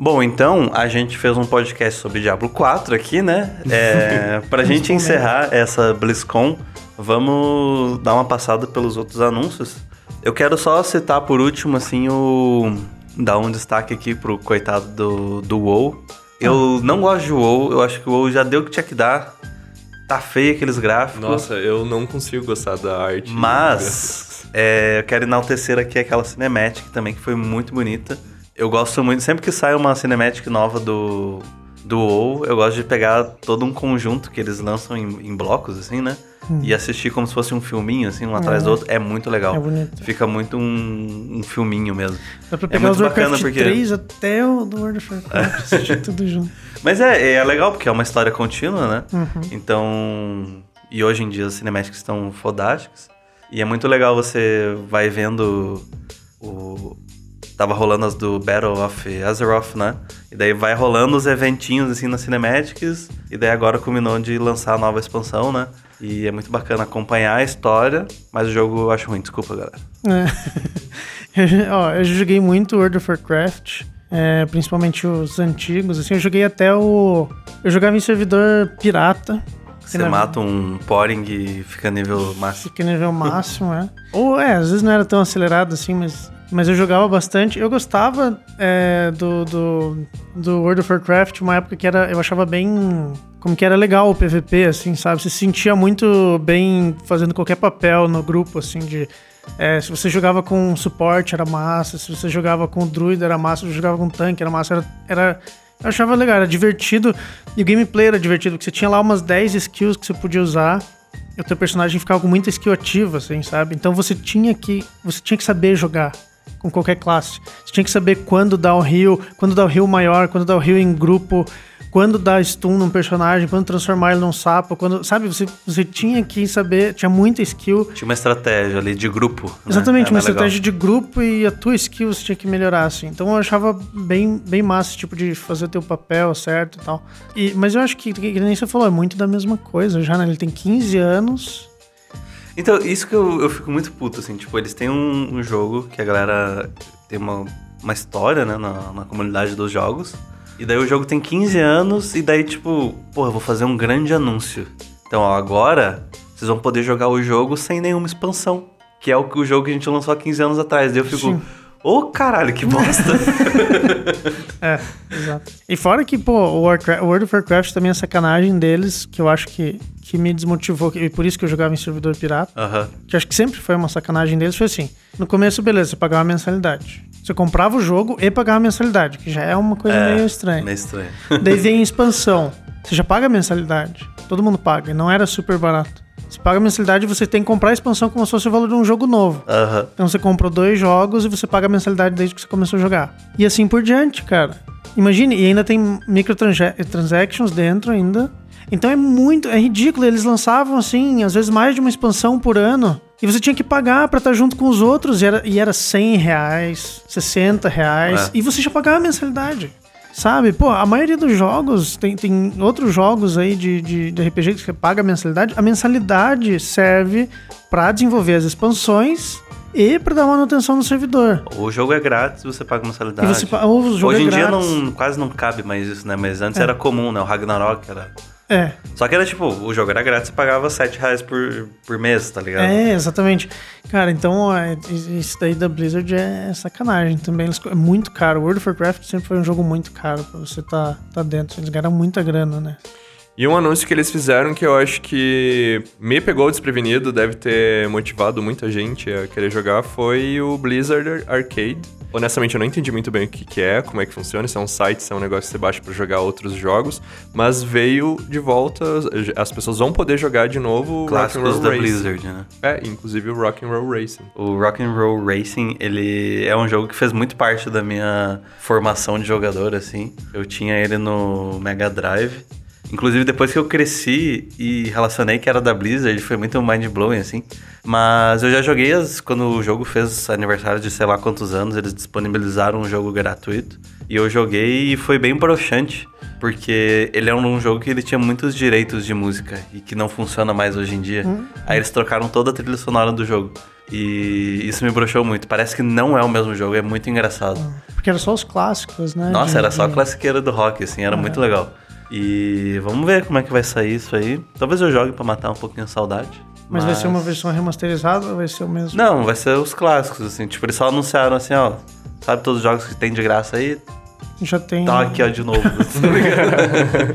Bom, então a gente fez um podcast sobre Diablo 4 aqui, né? É, pra gente encerrar essa BlizzCon, vamos dar uma passada pelos outros anúncios. Eu quero só citar por último, assim, o. dar um destaque aqui pro coitado do, do WoW. Eu não gosto de WoW, eu acho que o WoW já deu o que tinha que dar. Tá feio aqueles gráficos. Nossa, eu não consigo gostar da arte. Mas é, eu quero enaltecer aqui aquela cinemática também, que foi muito bonita. Eu gosto muito, sempre que sai uma cinemática nova do, do WoW, eu gosto de pegar todo um conjunto que eles lançam em, em blocos, assim, né? E assistir como se fosse um filminho, assim, um atrás do outro. É muito legal. É bonito. Fica muito um, um filminho mesmo. Dá pra É pegar muito os Warcraft bacana porque- 3 até o do World of Warcraft, assistir tudo junto. Mas é, é legal porque é uma história contínua, né? Uhum. Então. E hoje em dia as cinemáticas estão fodásticas. E é muito legal você vai vendo o. Tava rolando as do Battle of Azeroth, né? E daí vai rolando os eventinhos assim nas cinemáticas. E daí agora culminou de lançar a nova expansão, né? E é muito bacana acompanhar a história, mas o jogo eu acho ruim, desculpa, galera. É. Eu, ó, eu joguei muito World of Warcraft, é, principalmente os antigos. Assim, eu joguei até o. Eu jogava em servidor pirata. Você na- mata um Poring e fica nível máximo. Fica nível máximo, é. Ou é, às vezes não era tão acelerado assim, mas, mas eu jogava bastante. Eu gostava é, do, do, do World of Warcraft, uma época que era, eu achava bem. Como que era legal o PVP, assim, sabe? Você se sentia muito bem fazendo qualquer papel no grupo, assim, de. é, se você jogava com suporte, era massa. Se você jogava com druida, era massa. Se você jogava com tanque, era massa. Era, era- eu achava legal, era divertido. E o gameplay era divertido, porque você tinha lá umas 10 skills que você podia usar o teu personagem ficava com muita skill ativa, assim, sabe? Então você tinha que você tinha que saber jogar com qualquer classe. Você tinha que saber quando dar o heal, quando dar o heal maior, quando dar o heal em grupo, quando dar stun num personagem, quando transformar ele num sapo, quando, sabe? Você, você tinha que saber, tinha muita skill. Tinha uma estratégia ali de grupo. né? Exatamente, Era uma legal. estratégia de grupo e a tua skill você tinha que melhorar, assim. Então eu achava bem, bem massa, tipo, de fazer o teu papel certo e tal. E, mas eu acho que, que, que nem você falou, é muito da mesma coisa já, né? Ele tem 15 anos. Então, isso que eu, eu fico muito puto, assim, tipo, eles têm um, um jogo que a galera tem uma, uma história, né, na, na comunidade dos jogos. E daí o jogo tem 15 anos e daí, tipo, eu vou fazer um grande anúncio. Então, ó, agora vocês vão poder jogar o jogo sem nenhuma expansão. Que é o, o jogo que a gente lançou há 15 anos atrás. Daí eu fico, Sim. Ô caralho, que bosta. É, exato. E fora que, pô, o, Warcraft, World of Warcraft também é sacanagem deles, que eu acho que, que me desmotivou, e por isso que eu jogava em servidor pirata, Aham. que eu acho que sempre foi uma sacanagem deles, foi assim, no começo, beleza, você pagava mensalidade. Você comprava o jogo e pagava a mensalidade, que já é uma coisa É, meio estranha. Meio estranho. Daí vem expansão. Você já paga a mensalidade. Todo mundo paga. e Não era super barato. Você paga a mensalidade e você tem que comprar a expansão como se fosse o valor de um jogo novo. Aham. Então você comprou dois jogos e você paga a mensalidade desde que você começou a jogar. E assim por diante, cara. Imagine, e ainda tem microtransactions dentro ainda. Então é muito, é ridículo. Eles lançavam assim, às vezes mais de uma expansão por ano. E você tinha que pagar pra estar junto com os outros. E era, e era 100 reais, 60 reais. É. E você já pagava a mensalidade. Sabe? Pô, a maioria dos jogos, tem, tem outros jogos aí de, de, de RPG que você paga a mensalidade. A mensalidade serve pra desenvolver as expansões e pra dar manutenção no servidor. O jogo é grátis, você paga mensalidade. você, Hoje é em dia grátis. não, quase não cabe mais isso, né? Mas antes É. era comum, né? O Ragnarok era. É, Só que era tipo, o jogo era grátis, você pagava 7 reais por, por mês, tá ligado? é, exatamente. Cara, então é, isso daí da Blizzard é sacanagem também. Eles- É muito caro. World of Warcraft sempre foi um jogo muito caro pra você tá, tá dentro. Eles ganharam muita grana, né? E um anúncio que eles fizeram que eu acho que me pegou desprevenido, deve ter motivado muita gente a querer jogar, foi o Blizzard Arcade. Honestamente, eu não entendi muito bem o que, que é, como é que funciona. Se é um site, se é um negócio que você baixa pra jogar outros jogos. Mas veio de volta, as pessoas vão poder jogar de novo o Clássicos Rock'n'Roll da Racing. Blizzard, né? É, inclusive o Rock'n'Roll Racing. O Rock'n'Roll Racing, ele é um jogo que fez muito parte da minha formação de jogador, assim. Eu tinha ele no Mega Drive. Inclusive, depois que eu cresci e relacionei que era da Blizzard, foi muito mind-blowing, assim. Mas eu já joguei as, quando o jogo fez aniversário de sei lá quantos anos, eles disponibilizaram um jogo gratuito. E eu joguei e foi bem broxante, porque ele é um jogo que ele tinha muitos direitos de música e que não funciona mais hoje em dia. Aí eles trocaram toda a trilha sonora do jogo. E isso me broxou muito. Parece que não é o mesmo jogo, é muito engraçado. Porque era só os clássicos, né? Nossa, de- era só a de- classiqueira do rock, assim, era muito legal. E vamos ver como é que vai sair isso aí. Talvez eu jogue pra matar um pouquinho a saudade. Mas vai ser uma versão remasterizada ou vai ser o mesmo? Não, vai ser os clássicos, assim. Tipo, eles só anunciaram assim, ó. Sabe todos os jogos que tem de graça aí? Já tem. Tá aqui, ó, de novo. tá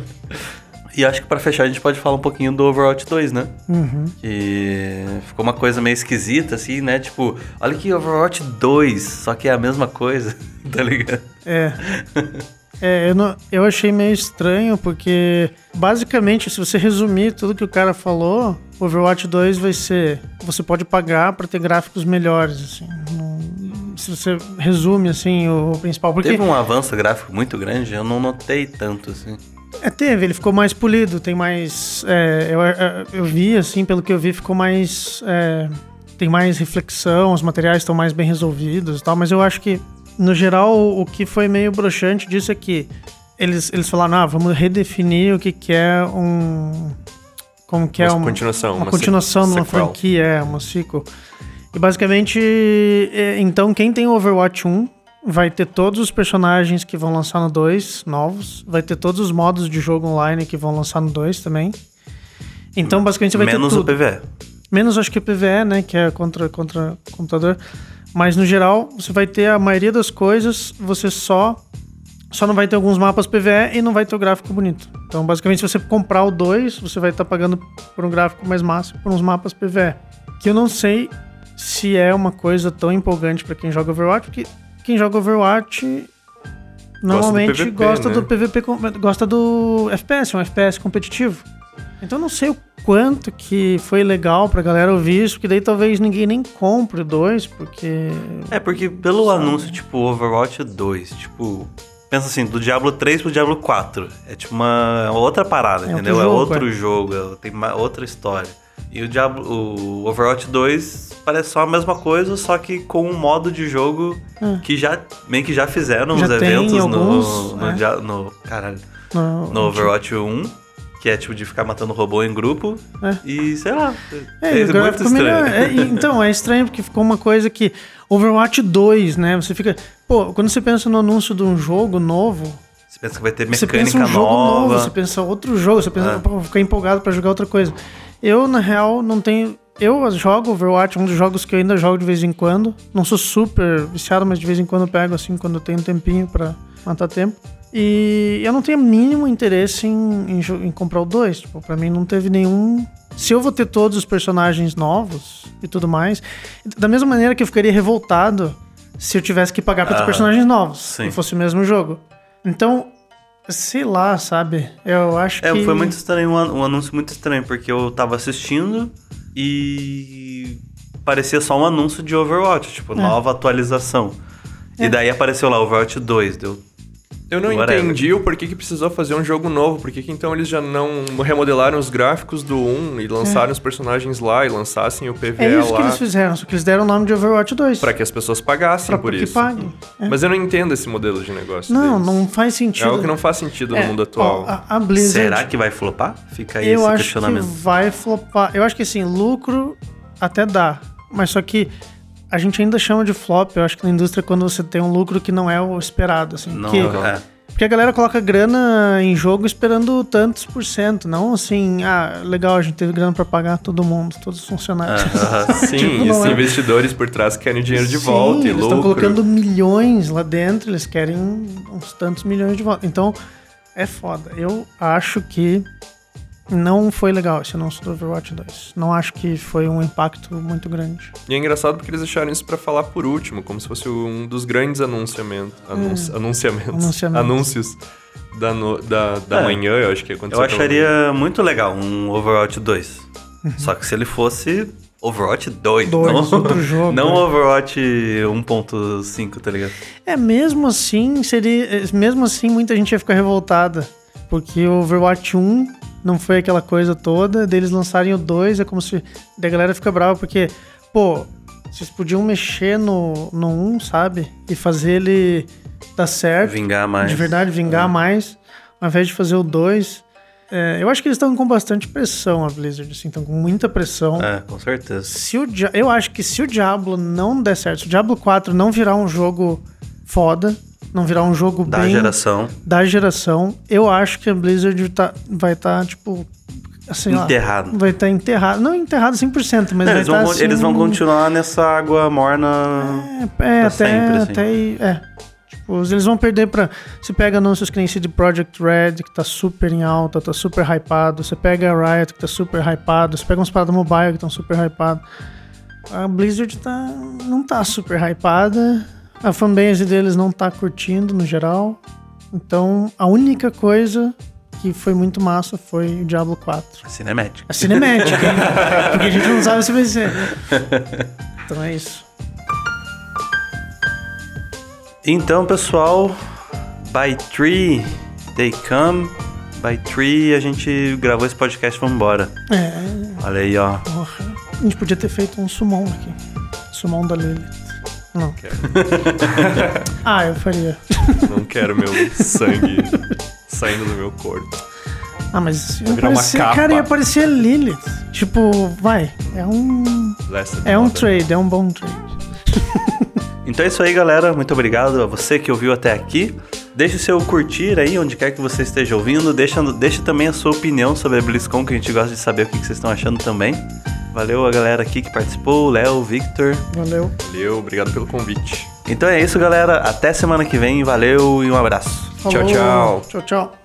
e acho que pra fechar a gente pode falar um pouquinho do Overwatch 2, né? Uhum. Que ficou uma coisa meio esquisita, assim, né? Tipo, olha aqui, Overwatch 2, só que é a mesma coisa, tá ligado? É. É, eu, não- eu achei meio estranho, porque basicamente, se você resumir tudo que o cara falou, Overwatch 2 vai ser. Você pode pagar pra ter gráficos melhores, assim. Não- se você resume, assim, o, o principal. Porque Teve um avanço gráfico muito grande, eu não notei tanto, assim. É, teve, ele ficou mais polido, tem mais. é, eu, eu- eu vi, assim, pelo que eu vi, ficou mais. é, tem mais reflexão, os materiais estão mais bem resolvidos e tal, mas eu acho que, no geral, o, o que foi meio broxante disso é que eles, eles falaram, ah, vamos redefinir o que, que é um. Como que é Uma um, continuação, Uma uma continuação de uma franquia, é, uma sequel. E basicamente, é, então quem tem o Overwatch 1 vai ter todos os personagens que vão lançar no 2 novos, vai ter todos os modos de jogo online que vão lançar no 2 também. Então, basicamente, você vai Menos ter o tudo. PVE. Menos acho que o PVE, né, que é contra contra computador. Mas no geral, você vai ter a maioria das coisas, você só só não vai ter alguns mapas PVE e não vai ter o gráfico bonito. Então, basicamente, se você comprar o 2, você vai estar pagando por um gráfico mais massa, por uns mapas PVE. Que eu não sei se é uma coisa tão empolgante pra quem joga Overwatch, porque quem joga Overwatch normalmente PVP, gosta né? do PVP, com- gosta do FPS, um FPS competitivo. Então eu não sei o quanto que foi legal pra galera ouvir isso, porque daí talvez ninguém nem compre o 2, porque É, porque pelo anúncio, tipo, Overwatch 2, tipo. Pensa assim, do Diablo 3 pro Diablo 4. É tipo uma outra parada, É entendeu? outro é jogo, outro é. jogo, é- tem uma, outra história. E o Diablo, o Overwatch 2 parece só a mesma coisa, só que com um modo de jogo É. que já meio que já fizeram Já tem eventos alguns, no, no, é. No- caralho, no, no Overwatch 1, que é tipo de ficar matando robô em grupo. É. E sei lá. É, É, o muito estranho. melhor. É, então, é estranho porque ficou uma coisa que. Overwatch 2, né? Você fica. Pô, quando você pensa no anúncio de um jogo novo, Você pensa que vai ter você mecânica pensa um jogo nova. novo, você pensa outro jogo, você pensa, É. pô, vou ficar empolgado pra jogar outra coisa. Eu, na real, não tenho. Eu jogo Overwatch, um dos jogos que eu ainda jogo de vez em quando. Não sou super viciado, mas de vez em quando eu pego, assim, quando eu tenho um tempinho pra matar tempo. E eu não tenho mínimo interesse em, em, em comprar o 2. Tipo, pra mim não teve nenhum. Se eu vou ter todos os personagens novos e tudo mais. Da mesma maneira que eu ficaria revoltado se eu tivesse que pagar ter Ah, personagens novos. sim. Se fosse o mesmo jogo. Então, sei lá, sabe? Eu acho É, que. foi muito estranho, um, an- anúncio muito estranho, porque eu tava assistindo e parecia só um anúncio de Overwatch, tipo, nova atualização. É. E daí apareceu lá Overwatch 2, deu. Eu não Whatever. entendi o porquê que precisou fazer um jogo novo. Por que que então eles já não remodelaram os gráficos do 1 e lançaram os personagens lá e lançassem o PVE É isso que lá eles fizeram, só que eles deram o nome de Overwatch 2. pra que as pessoas pagassem Pra por que isso. paguem. É. Mas eu não entendo esse modelo de negócio. Não, deles. não faz É sentido. algo que não faz sentido É, no mundo atual. ó, a, a Blizzard. Será que vai flopar? Fica aí eu esse acho questionamento. que vai flopar. Eu acho que assim, lucro até dá. Mas só que a gente ainda chama de flop, eu acho que na indústria, quando você tem um lucro que não é o esperado. Assim, Não, que- é. Porque a galera coloca grana em jogo esperando tantos por cento. Não assim, ah, legal, a gente teve grana pra pagar todo mundo, todos os funcionários. Sim, Tipo, e os é- investidores por trás querem dinheiro de Sim, volta e eles lucro. estão colocando milhões lá dentro, eles querem uns tantos milhões de volta. Então, é foda. Eu acho que Não foi legal esse anúncio do Overwatch 2. Não acho que foi um impacto muito grande. E é engraçado porque eles deixaram isso pra falar por último, como se fosse um dos grandes anunciamentos. Anunci, anunciamentos. Anunciamentos. Anúncios da, no- da, da É. manhã, eu acho que aconteceu. Eu acharia muito legal um Overwatch 2. Uhum. Só que se ele fosse Overwatch 2, Dois, não, outro jogo, não. Overwatch 1.5, tá ligado? É, mesmo assim, seria. é, Mesmo assim, muita gente ia ficar revoltada. Porque o Overwatch 1 não foi aquela coisa toda, deles lançarem o 2, é como se. Da galera fica brava, porque, pô, vocês podiam mexer no, no 1, sabe? E fazer ele dar certo. Vingar mais. De verdade, vingar mais, ao invés de fazer o 2. É, eu acho que eles estão com bastante pressão, a Blizzard, assim, estão com muita pressão. É, com certeza. Se o eu acho que se o Diablo não der certo, se o Diablo 4 não virar um jogo foda, não virar um jogo Da bem geração. da geração, eu acho que a Blizzard tá- vai estar, tipo, assim, Enterrado. vai estar enterrado. Não enterrado 100%, mas Não, vai eles, vão, tá, assim, eles vão continuar nessa água morna. É, é, até, sempre, assim. até é. Tipo, eles vão perder pra. Você pega anúncios que nem de Project Red, que tá super em alta, tá super hypado. Você pega a Riot, que tá super hypado. Você pega uns paradas mobile que estão super hypado. A Blizzard tá, não tá super hypada. A fanbase deles não tá curtindo no geral. Então, a única coisa que foi muito massa foi o Diablo 4. Cinemática. A cinemática, hein? Porque a gente não sabe se vai ser. Então é isso. Então, pessoal, by three they come. By three a gente gravou esse podcast e vamos embora. É, Olha aí, ó. Porra. A gente podia ter feito um sumon aqui. Sumon da Lilith. Não. ah, eu faria. Não quero meu sangue saindo do meu corpo. Ah, mas ia uma aparecer, cara, ia aparecer Lilith. Tipo, vai, é um. É um trade, é um bom trade. Então é isso aí, galera. Muito obrigado a você que ouviu até aqui. Deixe o seu curtir aí, onde quer que você esteja ouvindo. Deixa, deixa também a sua opinião sobre a BlizzCon, que a gente gosta de saber o que vocês estão achando também. Valeu a galera aqui que participou, Léo, Victor. Valeu. Valeu, obrigado pelo convite. Então é isso, galera. Até semana que vem. Valeu e um abraço. Tchau, Falou. tchau. Tchau, tchau.